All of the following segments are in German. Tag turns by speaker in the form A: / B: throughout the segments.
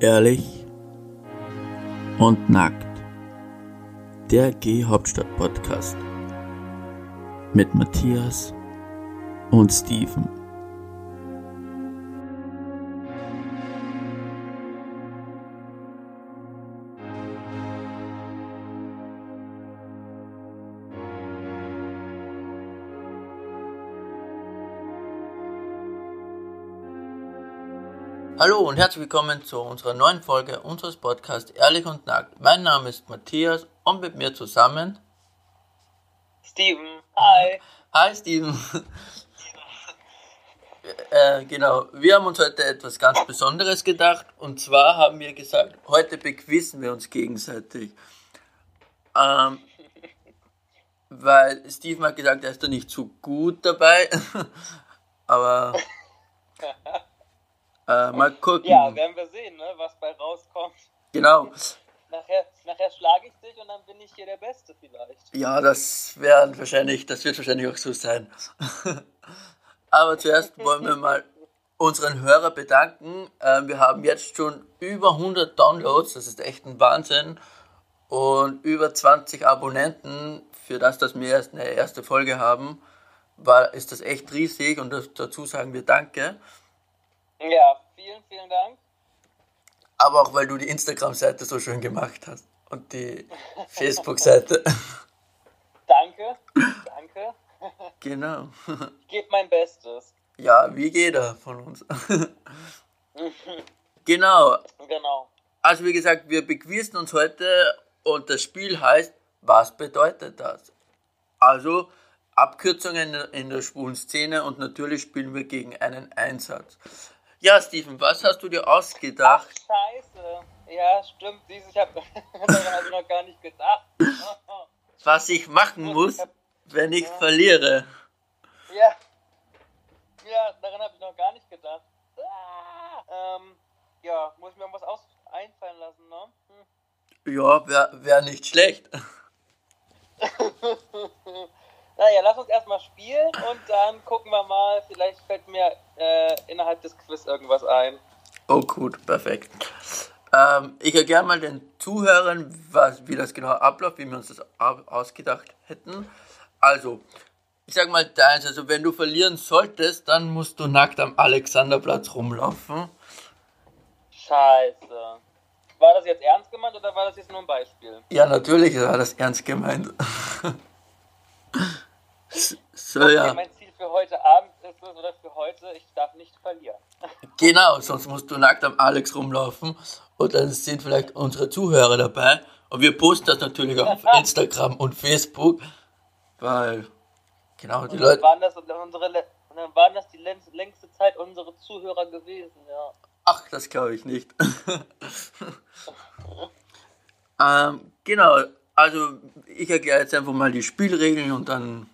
A: Ehrlich und nackt. Der G-Hauptstadt-Podcast. Mit Matthias und Steven. Hallo und herzlich willkommen zu unserer neuen Folge unseres Podcasts Ehrlich und Nackt. Mein Name ist Matthias und mit mir zusammen
B: Steven, hi.
A: Hi Steven. äh, genau, wir haben uns heute etwas ganz Besonderes gedacht und zwar haben wir gesagt, heute bequissen wir uns gegenseitig. Ähm, weil Steven hat gesagt, er ist da nicht so gut dabei, aber äh, mal gucken.
B: Ja, werden wir sehen, ne, was bei rauskommt.
A: Genau.
B: Nachher, nachher schlage ich dich und dann bin ich hier der Beste vielleicht.
A: Ja, das wäre wahrscheinlich, das wird wahrscheinlich auch so sein. Aber zuerst wollen wir mal unseren Hörer bedanken. Ähm, wir haben jetzt schon über 100 Downloads, das ist echt ein Wahnsinn. Und über 20 Abonnenten, für das, dass wir erst eine erste Folge haben, war, ist das echt riesig und das, dazu sagen wir Danke.
B: Ja, vielen, vielen Dank.
A: Aber auch weil du die Instagram-Seite so schön gemacht hast und die Facebook-Seite.
B: Danke, danke.
A: Genau.
B: Ich gebe mein Bestes.
A: Ja, wie jeder von uns. Genau.
B: Genau.
A: Also wie gesagt, wir bequissen uns heute und das Spiel heißt, was bedeutet das? Also Abkürzungen in der schwulen Szene und natürlich spielen wir gegen einen Einsatz. Ja, Steven, was hast du dir ausgedacht?
B: Ach, scheiße. Ja, stimmt. Siehst, ich habe daran hab ich noch gar nicht gedacht.
A: Was ich machen muss, wenn ich verliere.
B: Ja. Ja, daran habe ich noch gar nicht gedacht. Ah, ähm, ja, muss ich mir was aus einfallen lassen, ne? Hm.
A: Ja, wäre wär nicht schlecht.
B: Naja, lass uns erstmal spielen und dann gucken wir mal, vielleicht fällt mir äh, innerhalb des Quiz irgendwas ein.
A: Oh gut, perfekt. Ähm, ich erkläre mal den Zuhörern, was, wie das genau abläuft, wie wir uns das au- ausgedacht hätten. Also, ich sag mal deins, also wenn du verlieren solltest, dann musst du nackt am Alexanderplatz rumlaufen.
B: Scheiße. War das jetzt ernst gemeint oder war das jetzt nur ein Beispiel?
A: Ja, natürlich war das ernst gemeint. so,
B: Okay,
A: ja.
B: mein Ziel für heute Abend ist es, oder für heute, ich darf nicht verlieren.
A: Genau, sonst musst du nackt am Alex rumlaufen und dann sind vielleicht unsere Zuhörer dabei. Und wir posten das natürlich auf Instagram und Facebook, weil, genau, die
B: Und
A: Leute,
B: waren das unsere und dann waren das die längste, längste Zeit unsere Zuhörer gewesen, ja.
A: ach, das glaube ich nicht. ähm, genau, also ich erkläre jetzt einfach mal die Spielregeln und dann,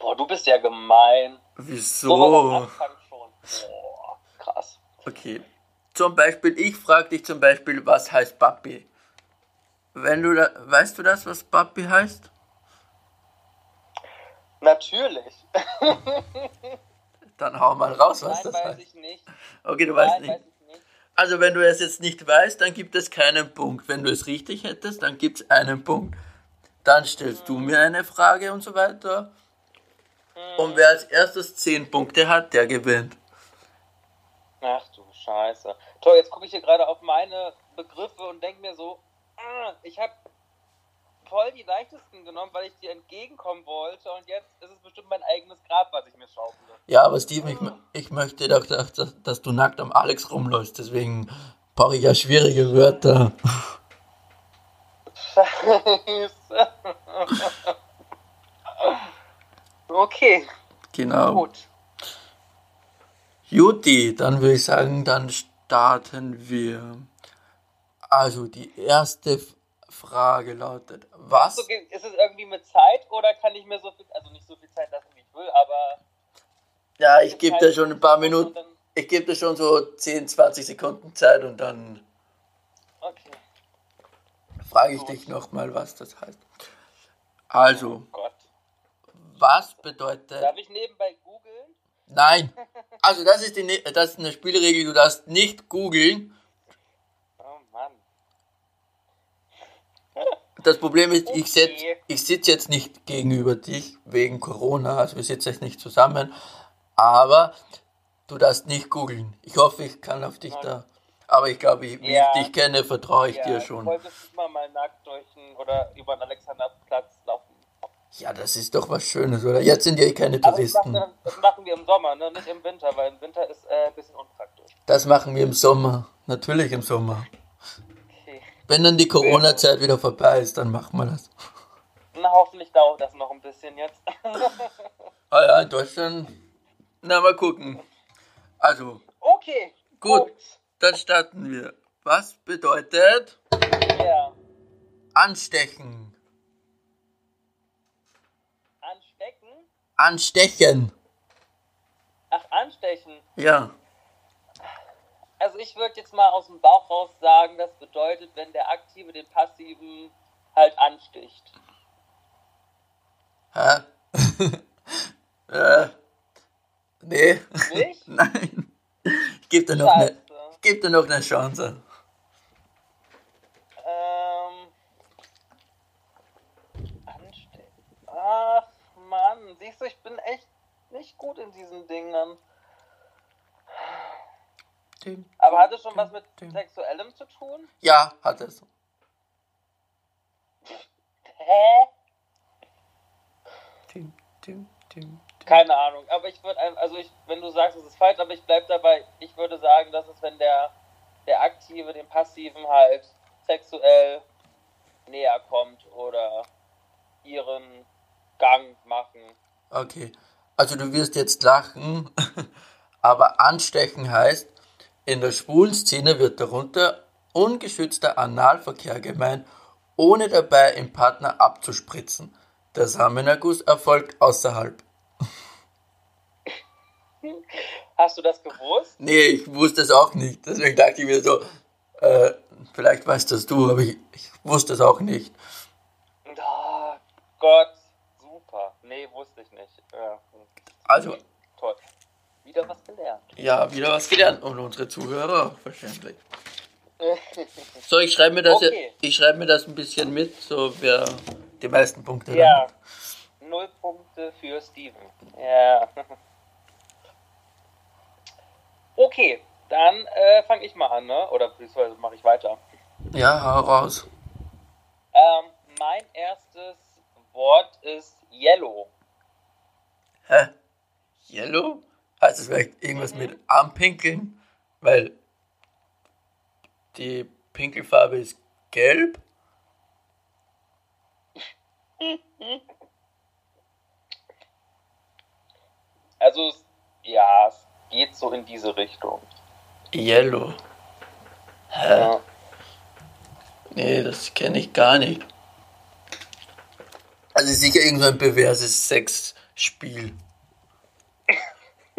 B: Boah, du bist ja gemein. So
A: wieso?
B: am Anfang schon. Boah, krass.
A: Okay. Zum Beispiel, ich frage dich zum Beispiel, was heißt Papi? Wenn du da, weißt du das, was Papi heißt?
B: Natürlich.
A: Dann hau mal raus, was
B: Nein,
A: das
B: weiß
A: heißt.
B: ich nicht.
A: Okay, du weißt
B: Nein,
A: nicht.
B: weiß nicht.
A: Also wenn du es jetzt nicht weißt, dann gibt es keinen Punkt. Wenn du es richtig hättest, dann gibt es einen Punkt. Dann stellst du mir eine Frage und so weiter. Und wer als erstes 10 Punkte hat, der gewinnt.
B: Ach du Scheiße. Toll, jetzt gucke ich hier gerade auf meine Begriffe und denke mir so, ah, ich habe voll die leichtesten genommen, weil ich dir entgegenkommen wollte und jetzt ist es bestimmt mein eigenes Grab, was ich mir schaufle.
A: Ja, aber Steven, ich, ich möchte doch, dass, dass, dass du nackt am Alex rumläufst. Deswegen brauche ich ja schwierige Wörter.
B: Scheiße. Okay,
A: Genau.
B: gut.
A: Juti, dann würde ich sagen, dann starten wir. Also die erste Frage lautet, was?
B: Ist es irgendwie mit Zeit oder kann ich mir so viel, also nicht so viel Zeit lassen, wie ich will, aber...
A: Ja, ich gebe dir schon ein paar Minuten, ich gebe dir schon so 10, 20 Sekunden Zeit und dann
B: Okay,
A: frage ich dich nochmal, was das heißt. Also,
B: Gott.
A: Was bedeutet.
B: Darf ich nebenbei googeln?
A: Nein. Also, das ist, die, ne-, das ist eine Spielregel, du darfst nicht googeln. Oh Mann. Das Problem ist,
B: okay.
A: ich, setz, ich sitze jetzt nicht gegenüber dich wegen Corona, also wir sitzen jetzt nicht zusammen, aber du darfst nicht googeln. Ich hoffe, ich kann auf dich okay. da. Aber ich glaube, wie
B: ja.
A: ich dich kenne, vertraue ich
B: ja,
A: dir schon.
B: Ich wollte mal mal nackt durch einen, oder über den Alexanderplatz
A: ja, das ist doch was Schönes, oder? Jetzt sind ja eh keine
B: Aber das
A: Touristen.
B: wir, das machen wir im Sommer, ne? nicht im Winter, weil im Winter ist äh, ein bisschen unpraktisch.
A: Das machen wir im Sommer. Natürlich im Sommer.
B: Okay.
A: Wenn dann die Corona-Zeit wieder vorbei ist, dann machen wir das.
B: Na, hoffentlich dauert das noch ein bisschen jetzt.
A: Ah ja, in Deutschland. Na, mal gucken. Also,
B: okay.
A: Gut. dann starten wir. Was bedeutet
B: Ja.
A: anstechen? Anstechen.
B: Ach, anstechen.
A: Ja.
B: Also ich würde jetzt mal aus dem Bauch raus sagen, das bedeutet, wenn der Aktive den Passiven halt ansticht.
A: Hä? äh, nee.
B: Nicht?
A: Nein. Ich gebe dir, noch ich geb dir noch eine Chance.
B: Ähm. Anstecken. Ach, Mann. Siehst du, ich bin echt diesen Dingen. Aber hat es schon was mit Sexuellem zu tun?
A: Ja, hat es.
B: Hä?
A: Tim, tim, tim.
B: Keine Ahnung. Aber ich würde einfach, also ich, wenn du sagst, es ist falsch, aber ich bleib dabei, ich würde sagen, dass es, wenn der, der Aktive dem Passiven halt sexuell näher kommt oder ihren Gang machen.
A: Okay. Also du wirst jetzt lachen, aber anstechen heißt, in der schwulen Szene wird darunter ungeschützter Analverkehr gemeint, ohne dabei im Partner abzuspritzen. Der Samenerguss erfolgt außerhalb.
B: Hast du das gewusst?
A: Nee, ich wusste es auch nicht. Deswegen dachte ich mir so, äh, vielleicht weißt das du, aber ich, ich wusste es auch nicht.
B: Oh Gott, super. Nee, wusste ich nicht. Ja,
A: Also,
B: toll. Wieder was gelernt.
A: ja, wieder was gelernt. Und unsere Zuhörer verständlich. So, ich schreibe mir das,
B: Okay.
A: ich schreibe mir das ein bisschen mit, so wer die meisten Punkte
B: Ja.
A: dann.
B: Null Punkte für Steven. Ja. Okay, dann äh, fange ich mal an, ne? Oder beziehungsweise mache ich weiter.
A: Ja, hau raus.
B: Ähm, mein erstes Wort ist Yellow.
A: Hä? Yellow? Heißt es vielleicht irgendwas mit Armpinkeln? Weil die Pinkelfarbe ist gelb?
B: Also, ja, es geht so in diese Richtung.
A: Yellow. Hä?
B: Ja.
A: Nee, das kenne ich gar nicht. Also sicher irgend so ein perverses Sexspiel.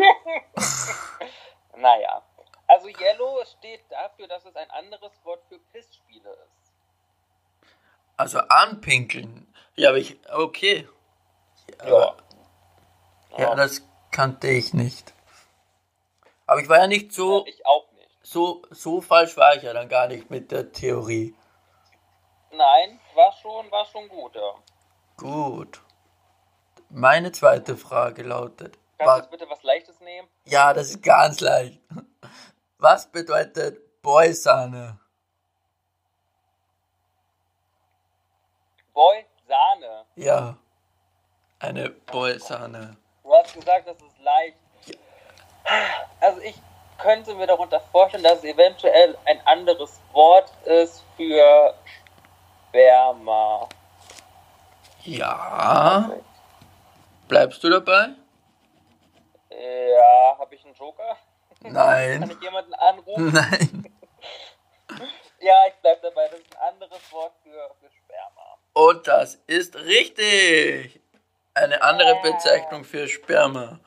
B: Naja. Also, Yellow steht dafür, dass es ein anderes Wort für Pissspiele ist.
A: Also anpinkeln. Ja, aber ich. Okay.
B: Ja.
A: Aber, ja, das kannte ich nicht. Aber ich war ja nicht so,
B: Ich auch nicht.
A: so, so falsch war ich ja dann gar nicht mit der Theorie.
B: Nein, war schon, war schon gut, ja.
A: Gut. Meine zweite Frage lautet.
B: Kannst du bitte was nehmen?
A: ja, das ist ganz leicht. Was bedeutet Boysahne?
B: Boy, Sahne.
A: Ja. Eine Boysahne.
B: Du hast gesagt, das ist leicht. Also ich könnte mir darunter vorstellen, dass es eventuell ein anderes Wort ist für Sperma.
A: Ja. Bleibst du dabei?
B: Ja, habe ich einen Joker? Kann
A: Nein.
B: ich jemanden anrufen?
A: Nein.
B: Ja, ich bleib dabei. Das ist ein anderes Wort für, für Sperma.
A: Und das ist richtig. Eine andere Bezeichnung für Sperma.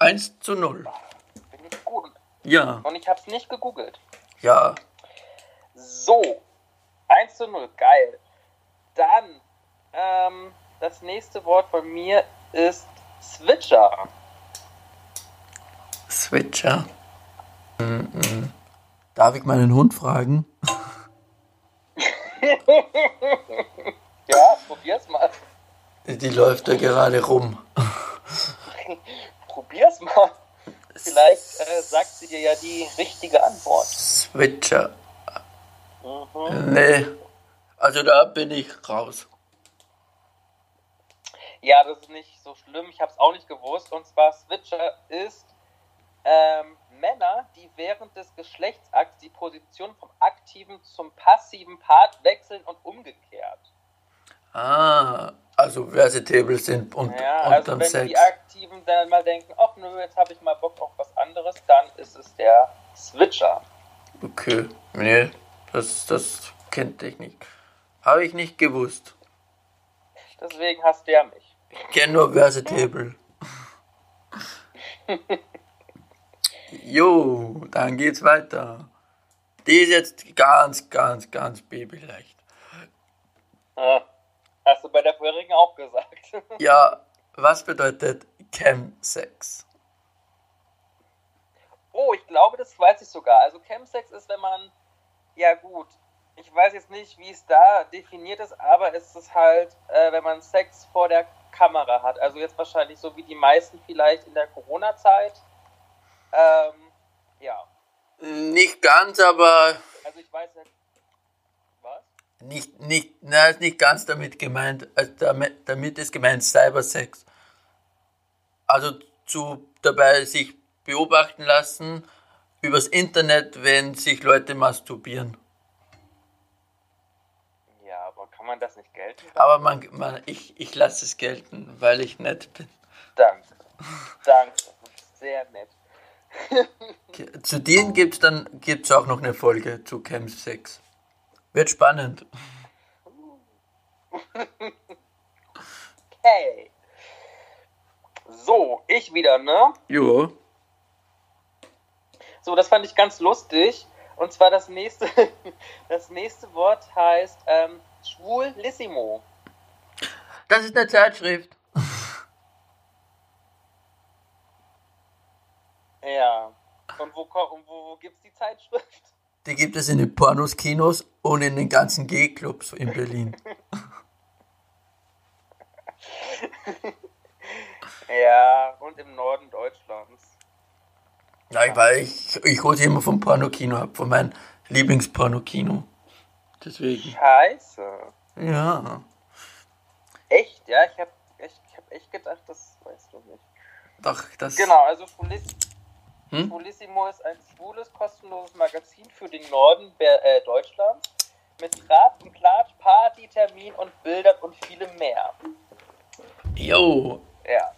A: 1 zu 0.
B: Bin ich gut.
A: Ja.
B: Und ich habe es nicht gegoogelt.
A: Ja.
B: So. 1 zu 0. Geil. Dann, ähm, das nächste Wort von mir ist Switcher.
A: Switcher. Mhm. Darf ich meinen Hund fragen?
B: ja, probier's mal.
A: Die läuft da gerade rum.
B: Probier's mal. Vielleicht äh, sagt sie dir ja die richtige Antwort.
A: Switcher.
B: Mhm.
A: Nee. Also da bin ich raus.
B: Ja, das ist nicht so schlimm. Ich habe es auch nicht gewusst. Und zwar Switcher ist ähm, Männer, die während des Geschlechtsakts die Position vom aktiven zum passiven Part wechseln und umgekehrt.
A: Ah, also versatile sind und
B: Ja, also wenn
A: Sex.
B: die Aktiven dann mal denken, ach nö, jetzt habe ich mal Bock auf was anderes, dann ist es der Switcher.
A: Okay, nee, das, das kennt ich nicht. Habe ich nicht gewusst.
B: Deswegen hast du ja mich.
A: Ich kenne nur versatile. Jo, dann geht's weiter. Die ist jetzt ganz, ganz, ganz babyleicht.
B: Ah, Hast du bei der vorherigen auch gesagt.
A: Ja, was bedeutet Chemsex?
B: Oh, ich glaube, das weiß ich sogar. Also Chemsex ist, wenn man, ja gut, ich weiß jetzt nicht, wie es da definiert ist, aber es ist halt, äh, wenn man Sex vor der Kamera hat. Also jetzt wahrscheinlich so wie die meisten vielleicht in der Corona-Zeit. Ähm, ja,
A: Nicht ganz, aber
B: also ich weiß nicht. Was?
A: nicht, nicht, na, ist nicht ganz damit gemeint. Also damit, damit ist gemeint Cybersex. Also zu dabei sich beobachten lassen übers Internet, wenn sich Leute masturbieren.
B: Ja, aber kann man das nicht gelten?
A: Aber man, man ich, ich lasse es gelten, weil ich nett bin.
B: Danke. Danke. Sehr nett.
A: Zu denen gibt es dann gibt's auch noch eine Folge zu Chemsex. Wird spannend.
B: Hey. So, ich wieder, ne?
A: Jo.
B: So, das fand ich ganz lustig. Und zwar das nächste, das nächste Wort heißt ähm, Schwulissimo.
A: Das ist eine Zeitschrift.
B: Ja. Und wo, und wo, wo gibt's die Zeitschrift?
A: Die gibt es in den Pornos, Kinos und in den ganzen G-Clubs in Berlin.
B: Ja, und im Norden Deutschlands.
A: Ja, ich weiß, ich, ich hole sie immer vom Pornokino ab, von meinem Lieblingspornokino. Deswegen.
B: Scheiße.
A: Ja.
B: Echt, ja? Ich hab echt, ich hab echt gedacht, das weißt du nicht.
A: Doch, das.
B: Genau, also Schwuliss
A: Hm?
B: Schwulissimo ist ein schwules, kostenloses Magazin für den Norden äh, Deutschlands mit Tratsch und Klatsch, Party, Termin und Bildern und vielem mehr.
A: Jo.
B: Ja.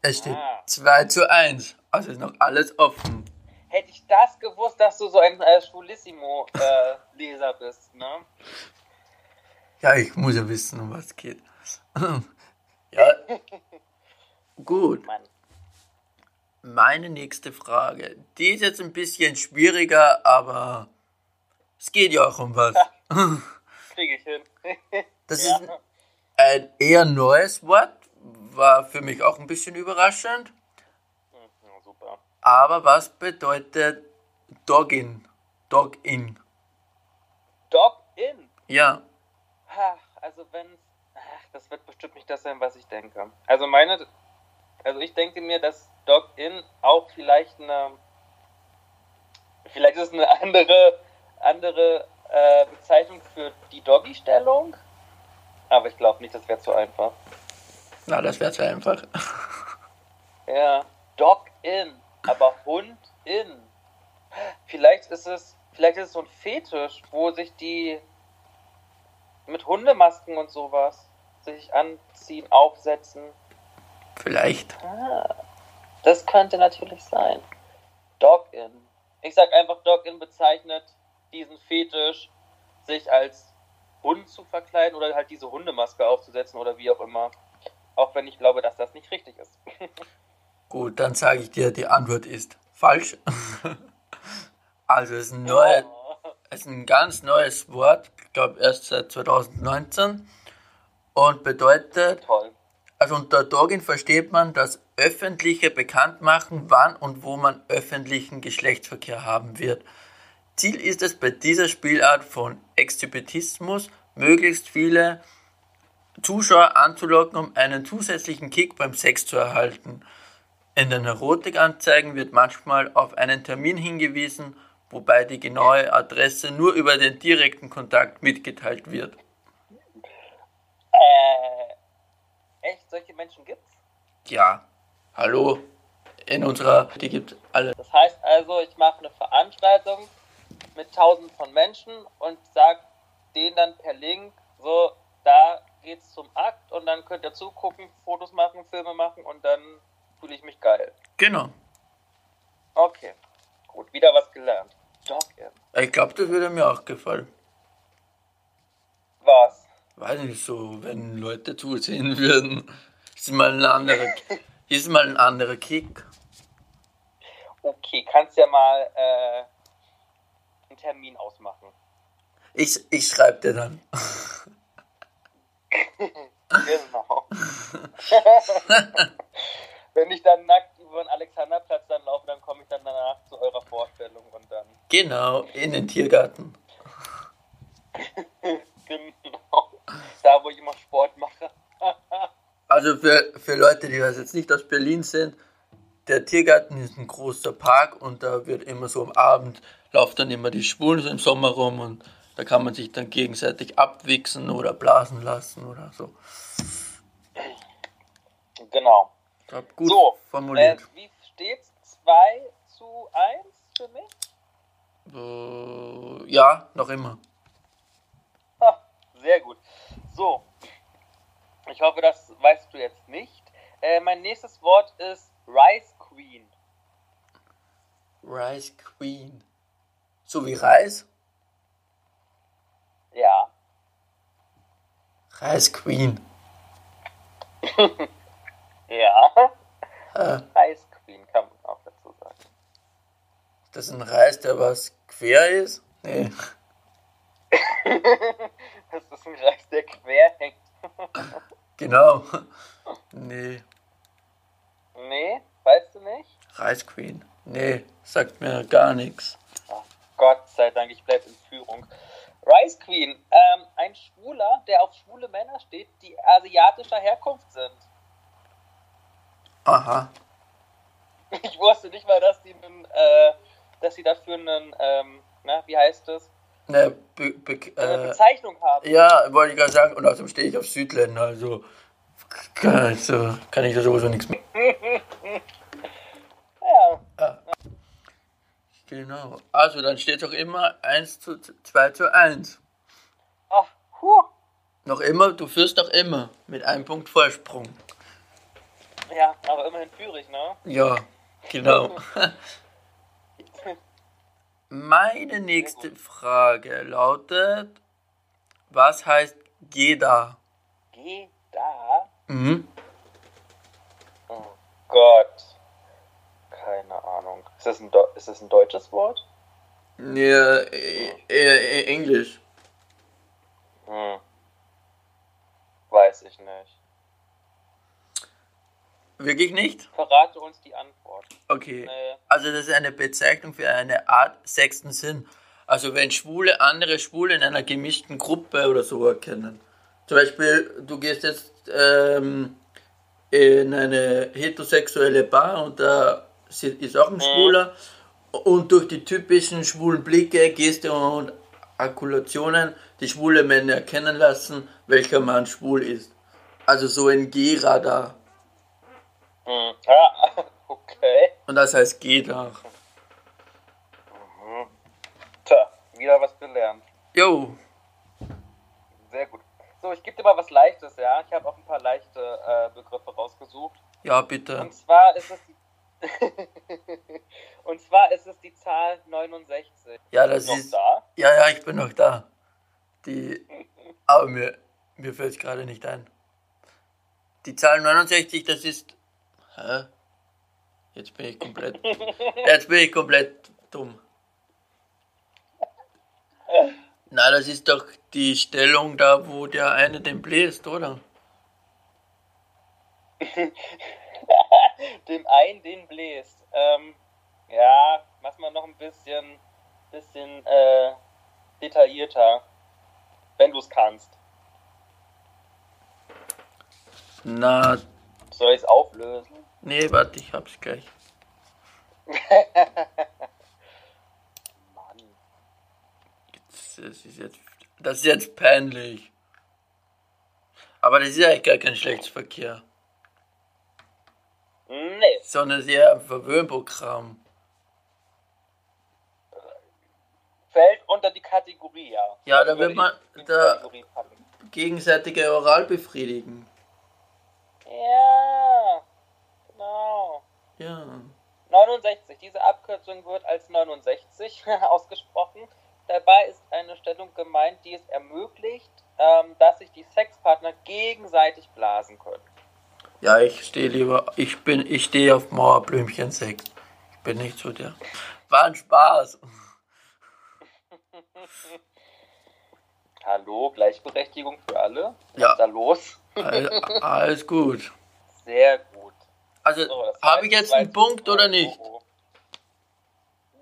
A: Es steht
B: Ah.
A: 2 zu 1. Also ist noch alles offen.
B: Hätte ich das gewusst, dass du so ein äh, Schwulissimo-Leser bist, ne?
A: Ja, ich muss ja wissen, um was es geht. ja. Gut.
B: Mann.
A: Meine nächste Frage. Die ist jetzt ein bisschen schwieriger, aber es geht ja auch um was.
B: Kriege ich hin.
A: Das
B: Ja.
A: ist ein eher neues Wort, war für mich auch ein bisschen überraschend. Aber was bedeutet Dogin? Dogin.
B: Dog-In.
A: Ja,
B: Ach, also wenn ach, das wird bestimmt nicht das sein, was ich denke. Also meine, also ich denke mir, dass Dog-In auch vielleicht eine, vielleicht ist es eine andere, andere äh, Bezeichnung für die Doggy-Stellung. Aber ich glaube nicht, das wäre zu einfach.
A: na, das wäre zu einfach.
B: Ja, Dog-In, aber Hund-In. Vielleicht ist es, vielleicht ist es so ein Fetisch, wo sich die mit Hundemasken und sowas sich anziehen, aufsetzen.
A: Vielleicht.
B: Das könnte natürlich sein. Dog-In. Ich sag einfach, Dog-In bezeichnet diesen Fetisch, sich als Hund zu verkleiden oder halt diese Hundemaske aufzusetzen oder wie auch immer. Auch wenn ich glaube, dass das nicht richtig ist.
A: Gut, dann sage ich dir, die Antwort ist falsch. also es ist ein, neue, es ist ein ganz neues Wort, ich glaube erst seit 2019 und bedeutet,
B: Toll.
A: also unter Dogin versteht man das öffentliche Bekanntmachen, wann und wo man öffentlichen Geschlechtsverkehr haben wird. Ziel ist es bei dieser Spielart von Exhibitismus möglichst viele Zuschauer anzulocken, um einen zusätzlichen Kick beim Sex zu erhalten. In den Erotikanzeigen wird manchmal auf einen Termin hingewiesen, wobei die genaue Adresse nur über den direkten Kontakt mitgeteilt wird.
B: Äh, echt? Solche Menschen gibt's?
A: Ja, hallo, in unserer, die gibt alle.
B: Das heißt also, ich mache eine Veranstaltung mit tausenden von Menschen und sag denen dann per Link, so, da geht's zum Akt und dann könnt ihr zugucken, Fotos machen, Filme machen und dann fühle ich mich geil.
A: Genau.
B: Okay. Gut, wieder was gelernt. Danke.
A: Ich glaube, das würde mir auch gefallen.
B: Was?
A: Weiß nicht so, wenn Leute zusehen würden. Ist mal ein anderer, ist mal ein anderer Kick.
B: Okay, kannst ja mal äh, einen Termin ausmachen.
A: Ich, ich schreibe dir dann.
B: Genau. Wenn ich dann nackt über den Alexanderplatz dann laufe, dann komme ich dann danach zu eurer Vorstellung und dann.
A: Genau, in den Tiergarten.
B: genau. Da, wo ich immer Sport mache.
A: Also für, für Leute, die das jetzt nicht aus Berlin sind, der Tiergarten ist ein großer Park und da wird immer so am Abend, laufen dann immer die Schwulen so im Sommer rum und da kann man sich dann gegenseitig abwichsen oder blasen lassen oder so.
B: Genau.
A: Glaub, gut
B: so,
A: formuliert.
B: Äh, wie steht's? 2 zu 1 für mich?
A: Äh, ja, noch immer.
B: Ha, sehr gut. So. Ich hoffe, das weißt du jetzt nicht. Äh, mein nächstes Wort ist Rice Queen.
A: Rice Queen. So wie Reis?
B: Ja.
A: Rice Queen.
B: Ja.
A: Äh,
B: Rice Queen kann man auch dazu sagen.
A: das ist ein Reis, der was quer ist? Nee.
B: das ist ein Reis, der quer hängt.
A: Genau. Nee.
B: Nee, weißt du nicht?
A: Rice Queen. Nee, sagt mir gar nichts.
B: Gott sei Dank, ich bleibe in Führung. Rice Queen, ähm, ein Schwuler, der auf schwule Männer steht, die asiatischer Herkunft sind.
A: Aha.
B: Ich wusste nicht mal, dass die, einen, äh, dass sie dafür einen, ähm, na, wie heißt das,
A: Ne, be, be,
B: eine
A: äh,
B: Bezeichnung haben.
A: ja, wollte ich gerade sagen. Und außerdem stehe ich auf Südländer, also kann, also, kann ich da sowieso nichts mehr.
B: Ja,
A: Genau. Also dann steht doch immer 1 zu 2 zu 1.
B: ach, huh.
A: Noch immer, du führst doch immer mit einem Punkt Vorsprung.
B: Ja, aber immerhin führe ich, ne?
A: Ja, genau. Meine nächste Frage lautet, was heißt Geda?
B: Geh da.
A: Mhm.
B: Oh Gott. Keine Ahnung. Ist das ein, Do ist das ein deutsches Wort?
A: Ja, äh, äh, Englisch.
B: Hm. Weiß ich nicht.
A: Wirklich nicht?
B: Verrate uns die Antwort.
A: Okay.
B: Nee.
A: Also das ist eine Bezeichnung für eine Art sechsten Sinn. Also wenn Schwule andere Schwule in einer gemischten Gruppe oder so erkennen. Zum Beispiel, du gehst jetzt ähm, in eine heterosexuelle Bar und da ist auch ein Schwuler und durch die typischen schwulen Blicke, Geste und Akulationen die schwule Männer erkennen lassen, welcher Mann schwul ist. Also so ein G-Radar.
B: Hm. Ah, okay.
A: Und das heißt G-Dach.
B: Tja, wieder was gelernt.
A: Jo,
B: Sehr gut. So, ich gebe dir mal was Leichtes, ja. Ich habe auch ein paar leichte äh, Begriffe rausgesucht.
A: ja bitte.
B: Und zwar ist es die Und zwar ist es die Zahl 69.
A: Ja, das
B: Noch
A: ist.
B: da?
A: Ja, ja, ich bin noch da. Die. Aber mir, mir fällt es gerade nicht ein. Die Zahl 69, das ist. Hä? Jetzt bin ich komplett. Jetzt bin ich komplett dumm. Na, das ist doch die Stellung da, wo der eine den bläst, oder?
B: Dem einen, den bläst. Ähm, ja, mach mal noch ein bisschen, bisschen äh, detaillierter. Wenn du es kannst.
A: Na,
B: Soll ich es auflösen?
A: Nee, warte, ich hab's gleich.
B: Mann.
A: Das ist jetzt, das ist jetzt peinlich. Aber das ist ja eigentlich gar kein Geschlechtsverkehr,
B: Nee.
A: sondern eher ein Verwöhnprogramm.
B: Fällt unter die Kategorie, ja.
A: Ja, da wird man da-. Gegenseitige Oral befriedigen.
B: Ja, genau.
A: Ja.
B: 69. Diese Abkürzung wird als 69 ausgesprochen. Dabei ist eine Stellung gemeint, die es ermöglicht, ähm, dass sich die Sexpartner gegenseitig blasen können.
A: Ja, ich stehe lieber, ich bin, ich stehe auf Mauerblümchen 6. Ich bin nicht so der. War ein Spaß.
B: Hallo, Gleichberechtigung für alle. Was
A: Ja.
B: ist da los?
A: All, alles gut.
B: Sehr gut.
A: Also,
B: So,
A: habe ich jetzt einen Punkt oder nicht?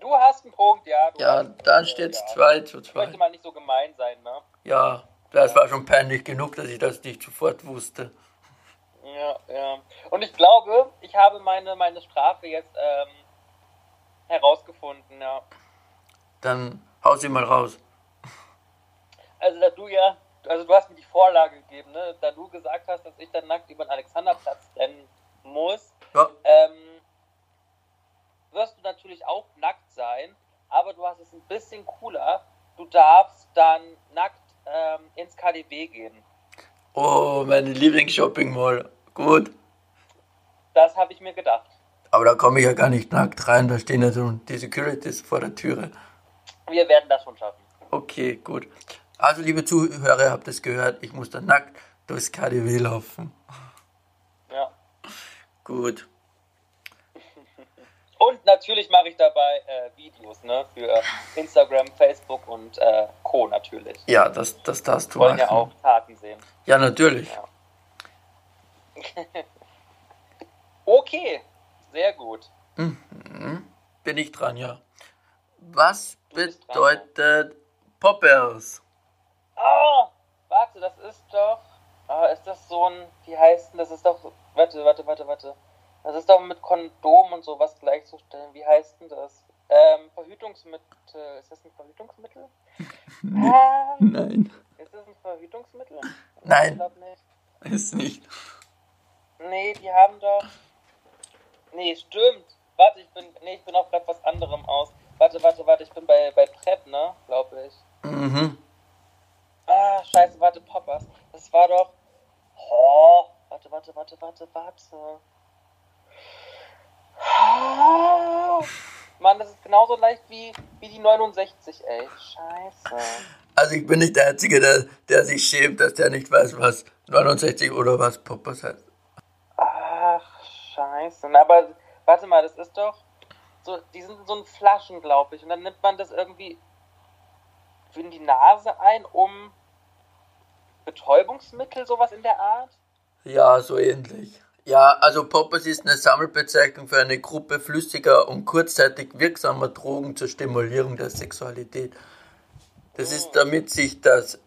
B: Du hast einen Punkt, ja.
A: Ja, dann steht es
B: ja.
A: 2 zu
B: Ich möchte
A: 2.
B: mal nicht so gemein sein, ne?
A: Ja, das war schon peinlich genug, dass ich das nicht sofort wusste.
B: Ja, ja. Und ich glaube, ich habe meine, meine Strafe jetzt ähm, herausgefunden, ja.
A: Dann hau sie mal raus.
B: Also da du ja, also du hast mir die Vorlage gegeben, ne? Da du gesagt hast, dass ich dann nackt über den Alexanderplatz rennen muss,
A: Ja,
B: ähm, wirst du natürlich auch nackt sein, aber du hast es ein bisschen cooler. Du darfst dann nackt ähm, ins KDW gehen.
A: oh, meine Lieblings-Shopping-Mall. Gut.
B: Das habe ich mir gedacht.
A: Aber da komme ich ja gar nicht nackt rein, da stehen ja so die Securities vor der Türe.
B: Wir werden das schon schaffen.
A: Okay, gut. Also, liebe Zuhörer, ihr habt es gehört, ich muss dann nackt durchs KDW laufen. Gut.
B: Und natürlich mache ich dabei äh, Videos, ne? Für Instagram, Facebook und äh, Co. natürlich.
A: Ja, das, das darfst du
B: Wollen
A: machen.
B: ja auch Taten sehen.
A: Ja, natürlich.
B: Ja. Okay, sehr gut.
A: Bin ich dran, ja. Was
B: bist dran,
A: bedeutet Poppers?
B: Ah, warte, das ist doch. Ah, ist das so ein. Wie heißt denn das? Ist doch. Warte, warte, warte, warte. Das ist doch mit Kondom und sowas gleichzustellen. Wie heißt denn das? Ähm, Verhütungsmittel. Ist das ein Verhütungsmittel? Ah,
A: Nein,
B: ist das ein Verhütungsmittel?
A: Nein.
B: Ich glaube nicht.
A: ist nicht.
B: Nee, die haben doch. Nee, stimmt. Warte, ich bin. Nee, ich bin auf gerade was anderem aus. Warte, warte, warte, ich bin bei, bei Prep, ne? Glaube ich.
A: Mhm.
B: Ah, scheiße, warte, Poppers. Das war doch. Warte, warte. Ah, Mann, das ist genauso leicht wie, wie die 69, ey. Scheiße.
A: Also ich bin nicht der Einzige, der, der sich schämt, dass der nicht weiß, was 69 oder was Poppers heißt.
B: Ach, scheiße. Aber warte mal, das ist doch. So, die sind in so in Flaschen, glaube ich. Und dann nimmt man das irgendwie in die Nase ein, um Betäubungsmittel, sowas in der Art.
A: Ja, so ähnlich. Ja, also Poppers ist eine Sammelbezeichnung für eine Gruppe flüssiger und kurzzeitig wirksamer Drogen zur Stimulierung der Sexualität. Das ist, damit sich das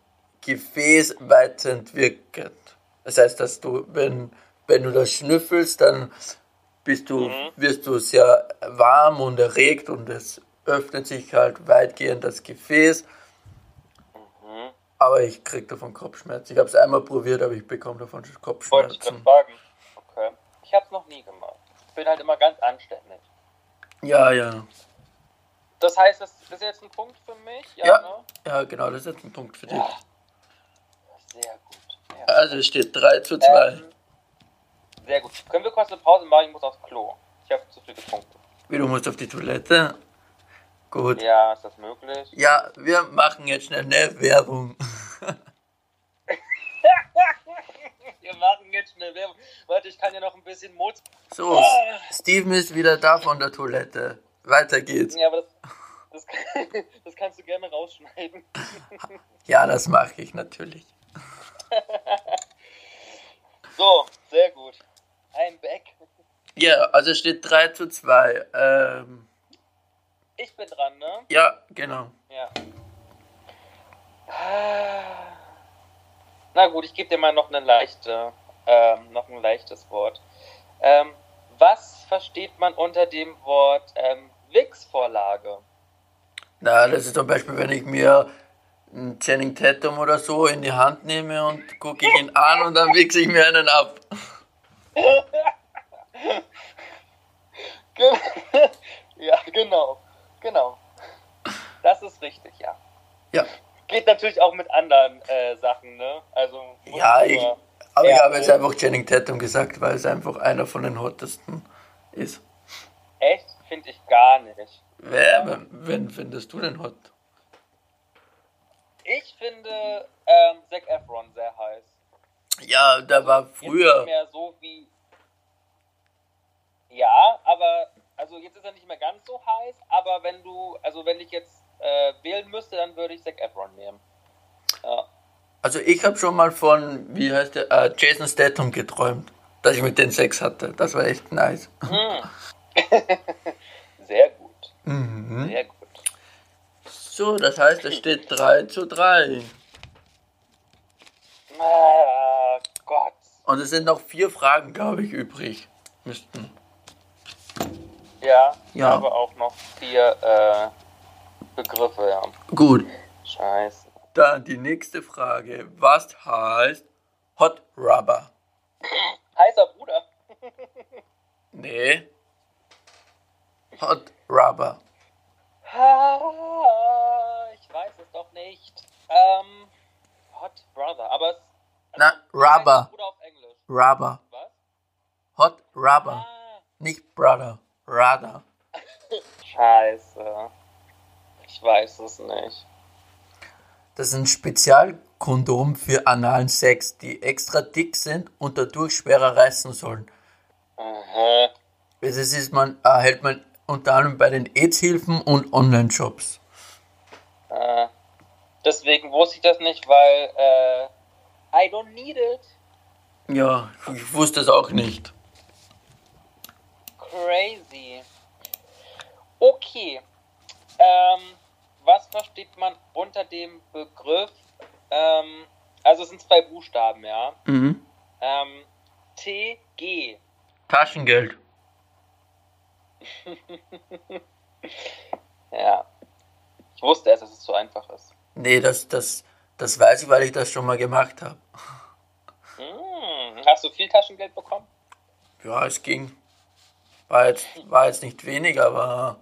A: Gefäß weiterentwickelt. Das heißt, dass du, wenn, wenn du das schnüffelst, dann bist du, wirst du sehr warm und erregt und es öffnet sich halt weitgehend das Gefäß. Aber ich krieg davon Kopfschmerzen. Ich habe es einmal probiert, aber ich bekomme davon
B: Wollte ich
A: Kopfschmerzen.
B: gerade fragen. Okay. Ich hab's noch nie gemacht. Ich bin halt immer ganz anständig.
A: Ja, ja.
B: Das heißt, das ist jetzt ein Punkt für mich?
A: Ja.
B: Ne?
A: Ja, genau, das ist jetzt ein Punkt für dich.
B: Ja. Sehr gut. Ja.
A: Also es steht 3 zu 2.
B: Ähm, sehr gut. Können wir kurz eine Pause machen? Ich muss aufs Klo. Ich habe zu viel getrunken.
A: Wie du musst auf die Toilette. Gut.
B: Ja, ist das möglich?
A: Ja, wir machen jetzt schnell eine Werbung.
B: Wir machen jetzt schnell Werbung. Warte, ich kann ja noch ein bisschen Mut.
A: So, Steven ist wieder da von der Toilette. Weiter geht's.
B: Ja, aber das, das, das kannst du gerne rausschneiden.
A: Ja, das mache ich natürlich.
B: So, sehr gut. I'm back.
A: Ja, also steht 3 zu 2. Ähm,
B: Ich bin dran, ne?
A: ja, genau.
B: Ja. Na gut, ich gebe dir mal noch eine leichte, ähm, noch ein leichtes Wort. Ähm, was versteht man unter dem Wort ähm, Wix-Vorlage?
A: Na, das ist zum Beispiel, wenn ich mir ein Channing Tatum oder so in die Hand nehme und gucke ich ihn an und dann wichse ich mir einen ab.
B: ja, genau. Genau. Das ist richtig, ja.
A: Ja.
B: Geht natürlich auch mit anderen äh, Sachen, ne? Also.
A: Ja, ich, aber ich habe jetzt einfach Channing Tatum gesagt, weil es einfach einer von den hottesten ist.
B: Echt? Finde ich gar nicht.
A: Wer, wen findest du denn hot?
B: Ich finde ähm, Zac Efron sehr heiß.
A: Ja, der war früher.
B: Jetzt nicht mehr so wie. Ja, aber also jetzt ist er nicht mehr ganz so heiß, aber wenn du, also wenn ich jetzt äh, wählen müsste, dann würde ich Zac Efron nehmen. Ja.
A: Also ich habe schon mal von, wie heißt der, äh, Jason Statham geträumt, dass ich mit den Sex hatte. Das war echt nice.
B: Mhm. Sehr gut.
A: Mhm.
B: Sehr gut.
A: So, das heißt, es steht 3 zu 3.
B: Ah, Gott.
A: Und es sind noch vier Fragen, glaube ich, übrig. Müssten.
B: Ja,
A: Ja.
B: aber auch noch vier äh, Begriffe, ja.
A: Gut.
B: Scheiße.
A: Dann die nächste Frage. Was heißt Hot Rubber?
B: Heißer Bruder.
A: Nee. Hot Rubber.
B: Ich weiß es doch nicht. Ähm, Hot Brother, aber es.
A: Na, Rubber.
B: Auf Englisch.
A: Rubber.
B: Was?
A: Hot Rubber.
B: Ah,
A: Nicht Brother. Rudder.
B: scheiße. Ich weiß es nicht.
A: Das ein Spezialkondom für analen Sex, die extra dick sind und dadurch schwerer reißen sollen.
B: Aha.
A: Das ist man, erhält man unter anderem bei den AIDS-Hilfen und Online-Shops.
B: Äh, deswegen wusste ich das nicht, weil äh, I don't need it.
A: Ja, ich wusste es auch nicht.
B: Crazy. Okay. Ähm, was versteht man unter dem Begriff? Ähm, also es sind zwei Buchstaben, ja.
A: Mhm.
B: Ähm, TG.
A: Taschengeld.
B: Ja. Ich wusste erst, dass es so einfach ist.
A: Nee, das, das, das weiß ich, weil ich das schon mal gemacht habe.
B: Hm, hast du viel Taschengeld bekommen?
A: Ja, es ging. War jetzt, war jetzt nicht wenig, aber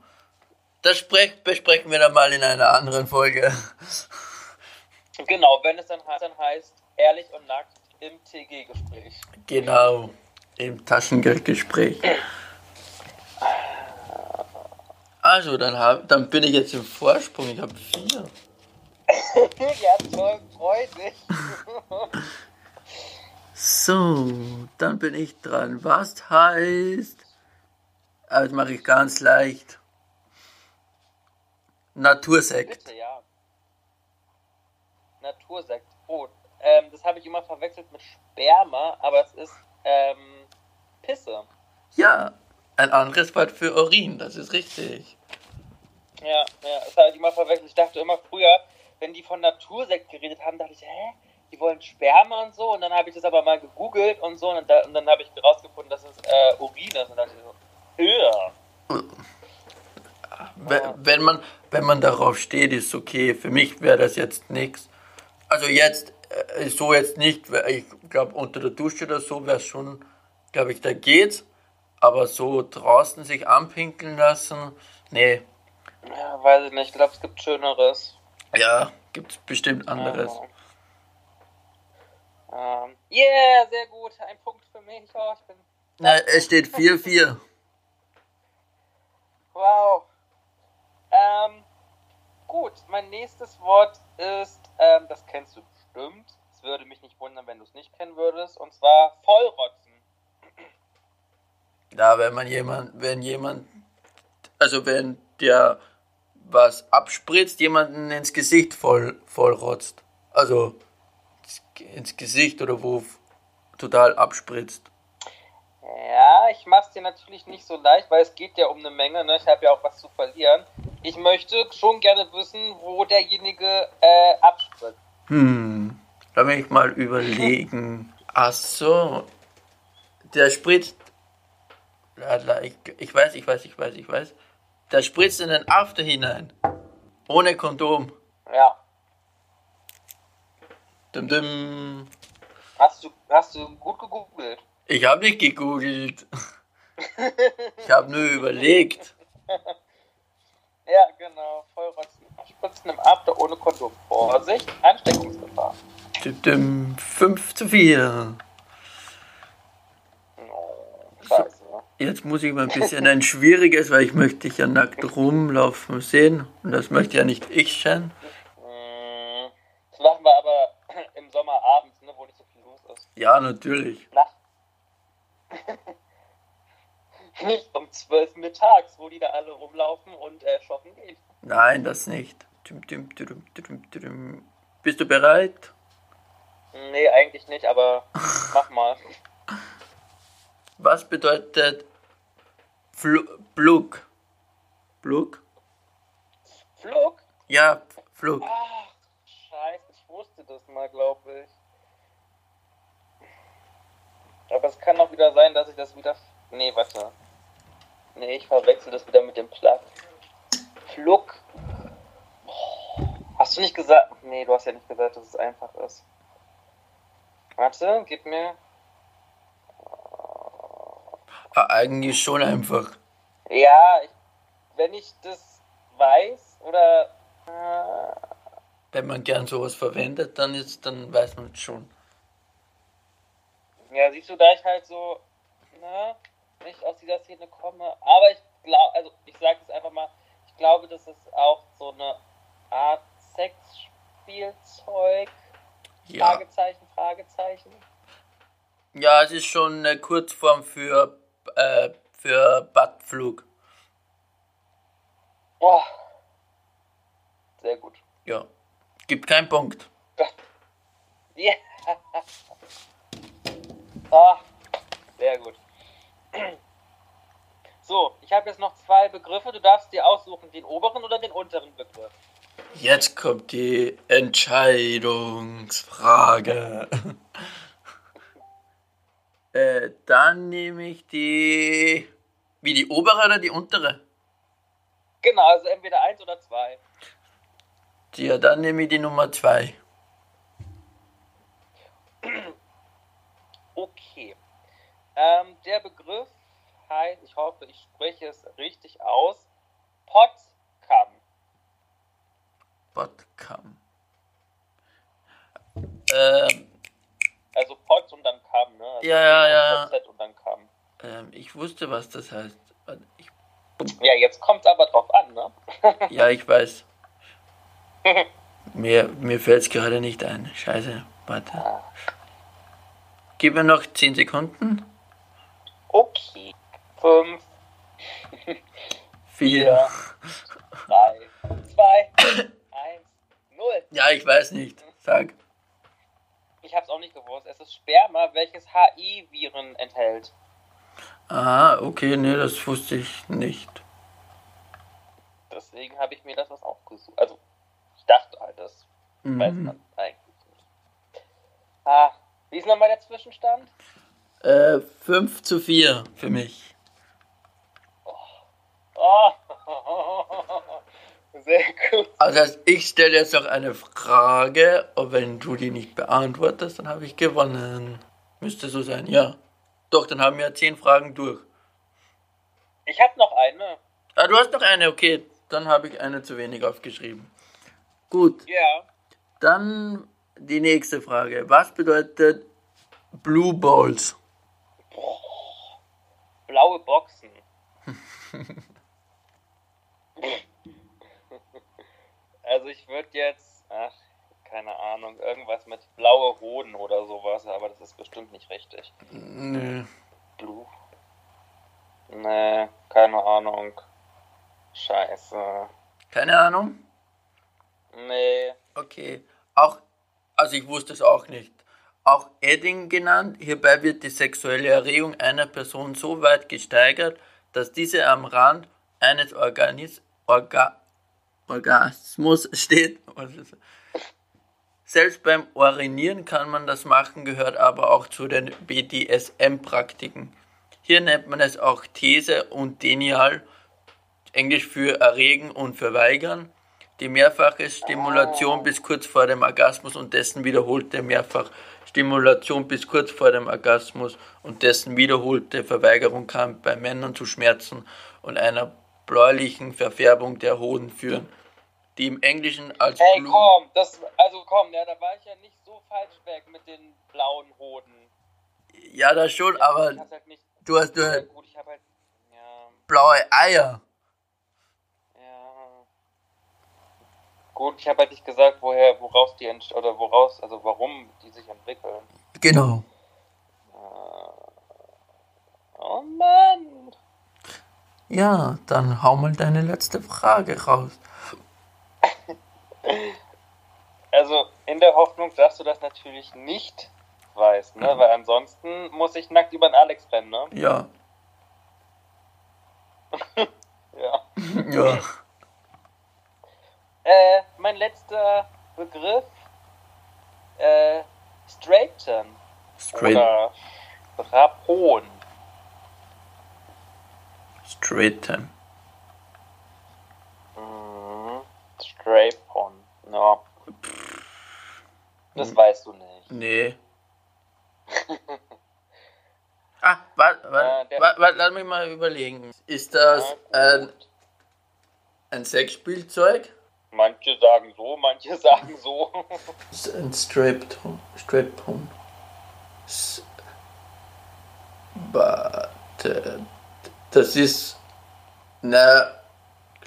A: das sprech, besprechen wir dann mal in einer anderen Folge.
B: Genau, wenn es dann, he- dann heißt, ehrlich und nackt im TG-Gespräch.
A: Genau, im Taschengeldgespräch. Also, dann, hab, dann bin ich jetzt im Vorsprung. Ich habe vier.
B: ja, toll, freu dich.
A: So, dann bin ich dran. Was heißt. Aber das mache ich ganz leicht. Natursekt.
B: Bitte, ja. Natursekt. Oh, ähm, das habe ich immer verwechselt mit Sperma, aber es ist ähm, Pisse.
A: Ja, ein anderes Wort für Urin, das ist richtig.
B: Ja, ja, das habe ich immer verwechselt. Ich dachte immer früher, wenn die von Natursekt geredet haben, dachte ich, hä? Die wollen Sperma und so. Und dann habe ich das aber mal gegoogelt und so. Und, da, und dann habe ich herausgefunden, dass es äh, Urin ist. Und dann dachte ich so, ja.
A: We- Wenn man, wenn man darauf steht, ist okay. Für mich wäre das jetzt nichts. Also jetzt, äh, so jetzt nicht. Ich glaube, unter der Dusche oder so wäre es schon, glaube ich, da geht's. Aber so draußen sich anpinkeln lassen, nee.
B: Ja, weiß ich nicht. Ich glaube, es gibt Schöneres.
A: Ja, gibt's bestimmt anderes.
B: Ähm, yeah, sehr gut. Ein Punkt für mich. Oh, ich bin.
A: Na, es steht 4-4.
B: Wow. Ähm, gut, mein nächstes Wort ist, ähm, das kennst du bestimmt. Es würde mich nicht wundern, wenn du es nicht kennen würdest. Und zwar Vollrotzen.
A: Da, wenn man jemand, wenn jemand, also wenn der was abspritzt, jemanden ins Gesicht voll, vollrotzt. Also ins Gesicht oder wo total abspritzt.
B: Ja, ich mach's dir natürlich nicht so leicht, weil es geht ja um eine Menge, ne? Ich habe ja auch was zu verlieren. Ich möchte schon gerne wissen, wo derjenige äh, abspritzt.
A: Hm. Lass mich mal überlegen. Ach so. Der spritzt. Ich, ich weiß, ich weiß, ich weiß, ich weiß. Der spritzt in den After hinein. Ohne Kondom.
B: Ja.
A: Dum, dum.
B: Hast du, hast du gut gegoogelt?
A: Ich habe nicht gegoogelt. ich habe nur überlegt.
B: Ja, genau. Vollrotzen. Spritzen im After ohne Kondom. Vorsicht, Ansteckungsgefahr.
A: Dum, dum. 5 zu 4.
B: Oh, scheiße.
A: Jetzt muss ich mal ein bisschen ein schwieriges, weil ich möchte dich ja nackt rumlaufen sehen. Und das möchte ja nicht ich sein.
B: Mm, Das machen wir aber im Sommer abends, ne, wo nicht so viel los ist.
A: Ja, natürlich.
B: Nacht. Nicht um 12 mittags, wo die da alle rumlaufen und äh, shoppen gehen.
A: Nein, das nicht. Bist du bereit?
B: Nee, eigentlich nicht, aber mach mal.
A: Was bedeutet Fl Flug? Flug?
B: Flug?
A: Ja, Flug.
B: Ach, scheiße, ich wusste das mal, glaube ich. Aber es kann auch wieder sein, dass ich das wieder... Nee, warte. Nee, ich verwechsel das wieder mit dem Platz. Flug. Oh, Hast du nicht gesagt... Nee, du hast ja nicht gesagt, dass es einfach ist. Warte, gib mir...
A: Ah, eigentlich schon einfach.
B: Ja, ich, wenn ich das weiß oder... Äh,
A: Wenn man gern sowas verwendet, dann ist, dann weiß man es schon.
B: Ja, siehst du, da ich halt so, ne, nicht aus dieser Szene komme. Aber ich glaube, also ich sage es einfach mal, ich glaube, das ist auch so eine Art Sexspielzeug.
A: Ja.
B: Fragezeichen, Fragezeichen.
A: Ja, es ist schon eine Kurzform für, äh, für Badflug.
B: Boah. Sehr gut.
A: Ja. Gibt keinen Punkt.
B: Ja. Ah, sehr gut. So, ich habe jetzt noch zwei Begriffe. Du darfst dir aussuchen, den oberen oder den unteren Begriff.
A: Jetzt kommt die Entscheidungsfrage. äh, dann nehme ich die. Wie die obere oder die untere?
B: Genau, also entweder eins oder zwei.
A: Ja, dann nehme ich die Nummer zwei.
B: Ähm, der Begriff heißt, ich hoffe, ich spreche es richtig aus, Potkam.
A: Botcam. Ähm,
B: Also Pot und dann Kam, ne? Also
A: Ja, ja, ja.
B: Z und dann Kam.
A: ähm, ich wusste, was das heißt. Ich,
B: Ja, jetzt kommt es aber drauf an, ne?
A: ja, ich weiß. Mir, mir fällt es gerade nicht ein. Scheiße. Warte. Gib mir noch 10 Sekunden.
B: Okay. Fünf,
A: 4.
B: vier, drei, zwei, eins, null.
A: Ja, ich weiß nicht. Sag.
B: Ich habe es auch nicht gewusst. Es ist Sperma, welches HI-Viren enthält.
A: Ah, okay, nee, das wusste ich nicht.
B: Deswegen habe ich mir das was aufgesucht. Also, ich dachte halt, das weiß
A: Mhm.
B: man eigentlich nicht. Ah, wie ist nochmal der Zwischenstand?
A: Äh, 5 zu 4 für mich.
B: Oh, sehr gut.
A: Also ich stelle jetzt noch eine Frage, und wenn du die nicht beantwortest, dann habe ich gewonnen. Müsste so sein, ja. Doch, dann haben wir 10 Fragen durch.
B: Ich habe noch eine.
A: Ah, du hast noch eine, okay. Dann habe ich eine zu wenig aufgeschrieben. Gut,
B: Ja.
A: dann die nächste Frage. Was bedeutet Blue Balls?
B: Blaue Boxen. also ich würde jetzt, ach, keine Ahnung, irgendwas mit blaue Hoden oder sowas, aber das ist bestimmt nicht richtig.
A: Nö.
B: Blue. Nee, keine Ahnung. Scheiße.
A: Keine Ahnung?
B: Nee.
A: Okay. Auch, also ich wusste es auch nicht. Auch Edding genannt, hierbei wird die sexuelle Erregung einer Person so weit gesteigert, dass diese am Rand eines Organis Orga Orgasmus steht. Selbst beim Urinieren kann man das machen, gehört aber auch zu den BDSM-Praktiken. Hier nennt man es auch These und Denial, Englisch für erregen und verweigern. Die mehrfache Stimulation bis kurz vor dem Orgasmus und dessen wiederholte Mehrfachstimulation bis kurz vor dem Orgasmus und dessen wiederholte Verweigerung kann bei Männern zu Schmerzen und einer bläulichen Verfärbung der Hoden führen die im Englischen als
B: Hey,
A: Blue-
B: komm, das, also komm, ja, da war ich ja nicht so falsch weg mit den blauen Hoden.
A: Ja, das schon, aber
B: halt
A: du hast
B: hab halt.
A: Blaue Eier.
B: Gut, ich hab halt nicht gesagt, woher, woraus die entst oder woraus, also warum die sich entwickeln.
A: Genau.
B: Oh Mann.
A: Ja, dann hau mal deine letzte Frage raus.
B: Also in der Hoffnung, dass du das natürlich nicht weißt, ne? Weil ansonsten muss ich nackt über den Alex rennen, ne?
A: Ja.
B: Ja.
A: Ja.
B: Äh, mein letzter Begriff, äh, Straighten
A: Straight,
B: oder Rapon.
A: straighten.
B: Mhm. Strap-on. Ja. Das weißt du nicht.
A: Nee. ah, warte, warte,
B: der-
A: warte, warte, lass mich mal überlegen. Ist das
B: Ja,
A: ein, ein Sexspielzeug?
B: Manche sagen so, manche sagen so.
A: Das ist ein Strap-on. Strap-on. S- Warte. Das ist. Na,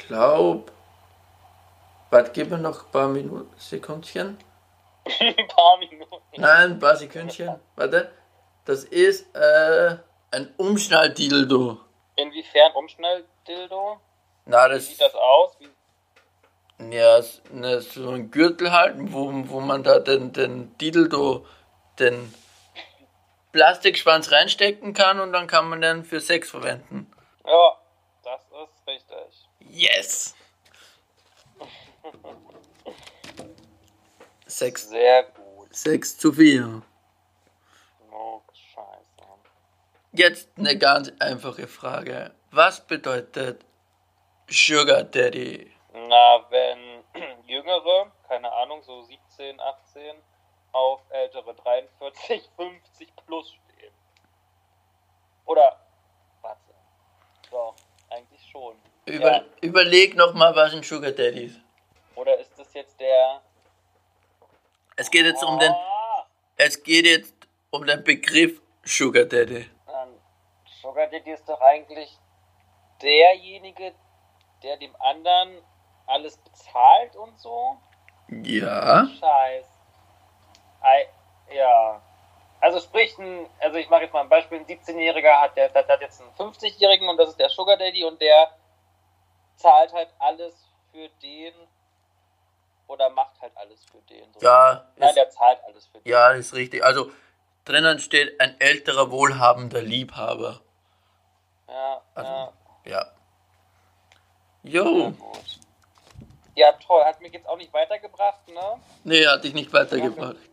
A: glaub. Warte, gib mir noch ein paar Minuten, Sekundchen.
B: Ein paar Minuten.
A: Nein, ein paar Sekündchen. Warte. Das ist äh, ein Umschnalldildo.
B: Inwiefern Umschnalldildo?
A: Na,
B: Wie
A: das.
B: sieht das aus? Wie,
A: Ja, ne, so ein Gürtel halt, wo, wo man da den, den Dildo, den Plastikschwanz reinstecken kann und dann kann man den für Sex verwenden.
B: ja, das ist richtig.
A: Yes! Sechs,
B: Sehr gut.
A: sechs zu vier.
B: Oh, scheiße.
A: Jetzt eine ganz einfache Frage. Was bedeutet Sugar Daddy?
B: Na, wenn Jüngere, keine Ahnung, so 17, 18, auf ältere 43, 50 plus stehen. Oder, warte. Doch, eigentlich schon.
A: Über,
B: Ja.
A: Überleg nochmal, was ein Sugar Daddy ist.
B: Oder ist das jetzt der.
A: Es geht jetzt um den,
B: Ah,
A: es geht jetzt um den Begriff Sugar Daddy.
B: Sugar Daddy ist doch eigentlich derjenige, der dem anderen alles bezahlt und so.
A: Ja.
B: Scheiß. Ei, ja. Also sprich, ein, also ich mache jetzt mal ein Beispiel, ein 17-Jähriger hat, der, der hat jetzt einen 50-Jährigen und das ist der Sugar Daddy und der zahlt halt alles für den oder macht halt alles für den. So.
A: Ja,
B: Nein,
A: ist,
B: der zahlt alles für den.
A: ja, ist richtig. Also drinnen steht ein älterer, wohlhabender Liebhaber.
B: Ja,
A: Also-
B: ja,
A: Ja.
B: ja,
A: Jo.
B: Ja, toll. Hat mich jetzt auch nicht weitergebracht, ne?
A: Nee, hat dich nicht weitergebracht.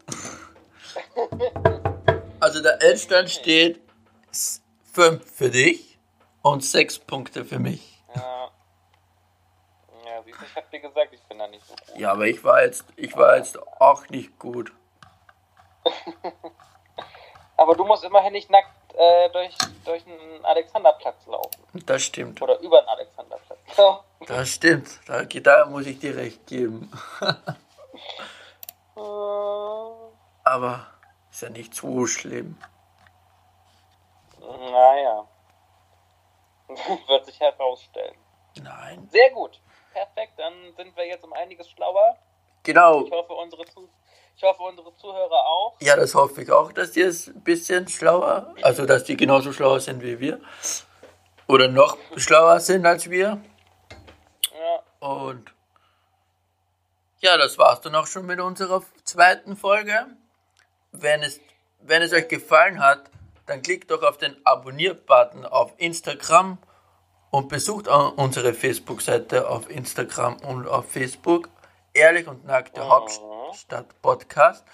A: Also der Endstand steht 5 für dich und 6 Punkte für mich.
B: Ja. Ja, siehst du, ich hab dir gesagt, ich bin da nicht so gut.
A: Ja, aber ich war jetzt, ich war jetzt auch nicht gut.
B: Aber du musst immerhin nicht nackt äh, durch, durch einen Alexanderplatz laufen.
A: Das stimmt.
B: Oder über einen Alexanderplatz. So.
A: Das stimmt. Da, da muss ich dir recht geben. Aber ist ja nicht so schlimm.
B: Naja. Wird sich herausstellen.
A: Nein.
B: Sehr gut. Perfekt, dann sind wir jetzt um einiges schlauer.
A: Genau.
B: Ich hoffe, unsere, Zu ich hoffe, unsere Zuhörer auch.
A: Ja, das hoffe ich auch, dass die es ein bisschen schlauer, also dass die genauso schlauer sind wie wir. Oder noch schlauer sind als wir.
B: Ja,
A: Und ja, das war's dann auch schon mit unserer zweiten Folge. Wenn es, wenn es euch gefallen hat, dann klickt doch auf den Abonnier-Button auf Instagram und besucht auch unsere Facebook-Seite auf Instagram und auf Facebook. Ehrlich und nackte Hauptstadt.
B: Mhm.
A: Hauptstadt Podcast.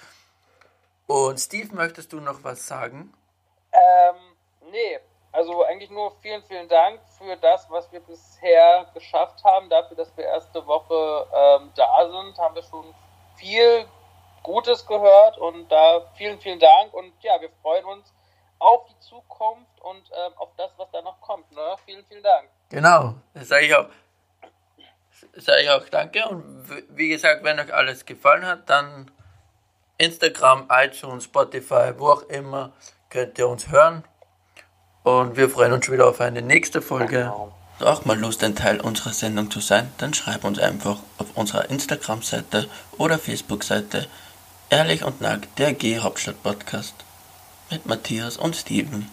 A: Und Steve, möchtest du noch was sagen?
B: Ähm, nee, also eigentlich nur vielen, vielen Dank für das, was wir bisher geschafft haben. Dafür, dass wir erste Woche ähm, da sind, haben wir schon viel Gutes gehört und da vielen, vielen Dank und ja, wir freuen uns auf die Zukunft und ähm, auf das, was da noch kommt. Ne? Vielen, vielen Dank.
A: Genau, das sage ich auch. Sage ich auch danke und wie gesagt, wenn euch alles gefallen hat, dann Instagram, iTunes, Spotify, wo auch immer, könnt ihr uns hören. Und wir freuen uns schon wieder auf eine nächste Folge. Genau. Auch mal Lust, ein Teil unserer Sendung zu sein, dann schreib uns einfach auf unserer Instagram-Seite oder Facebook-Seite Ehrlich und Nackt, der G-Hauptstadt-Podcast mit Matthias und Steven.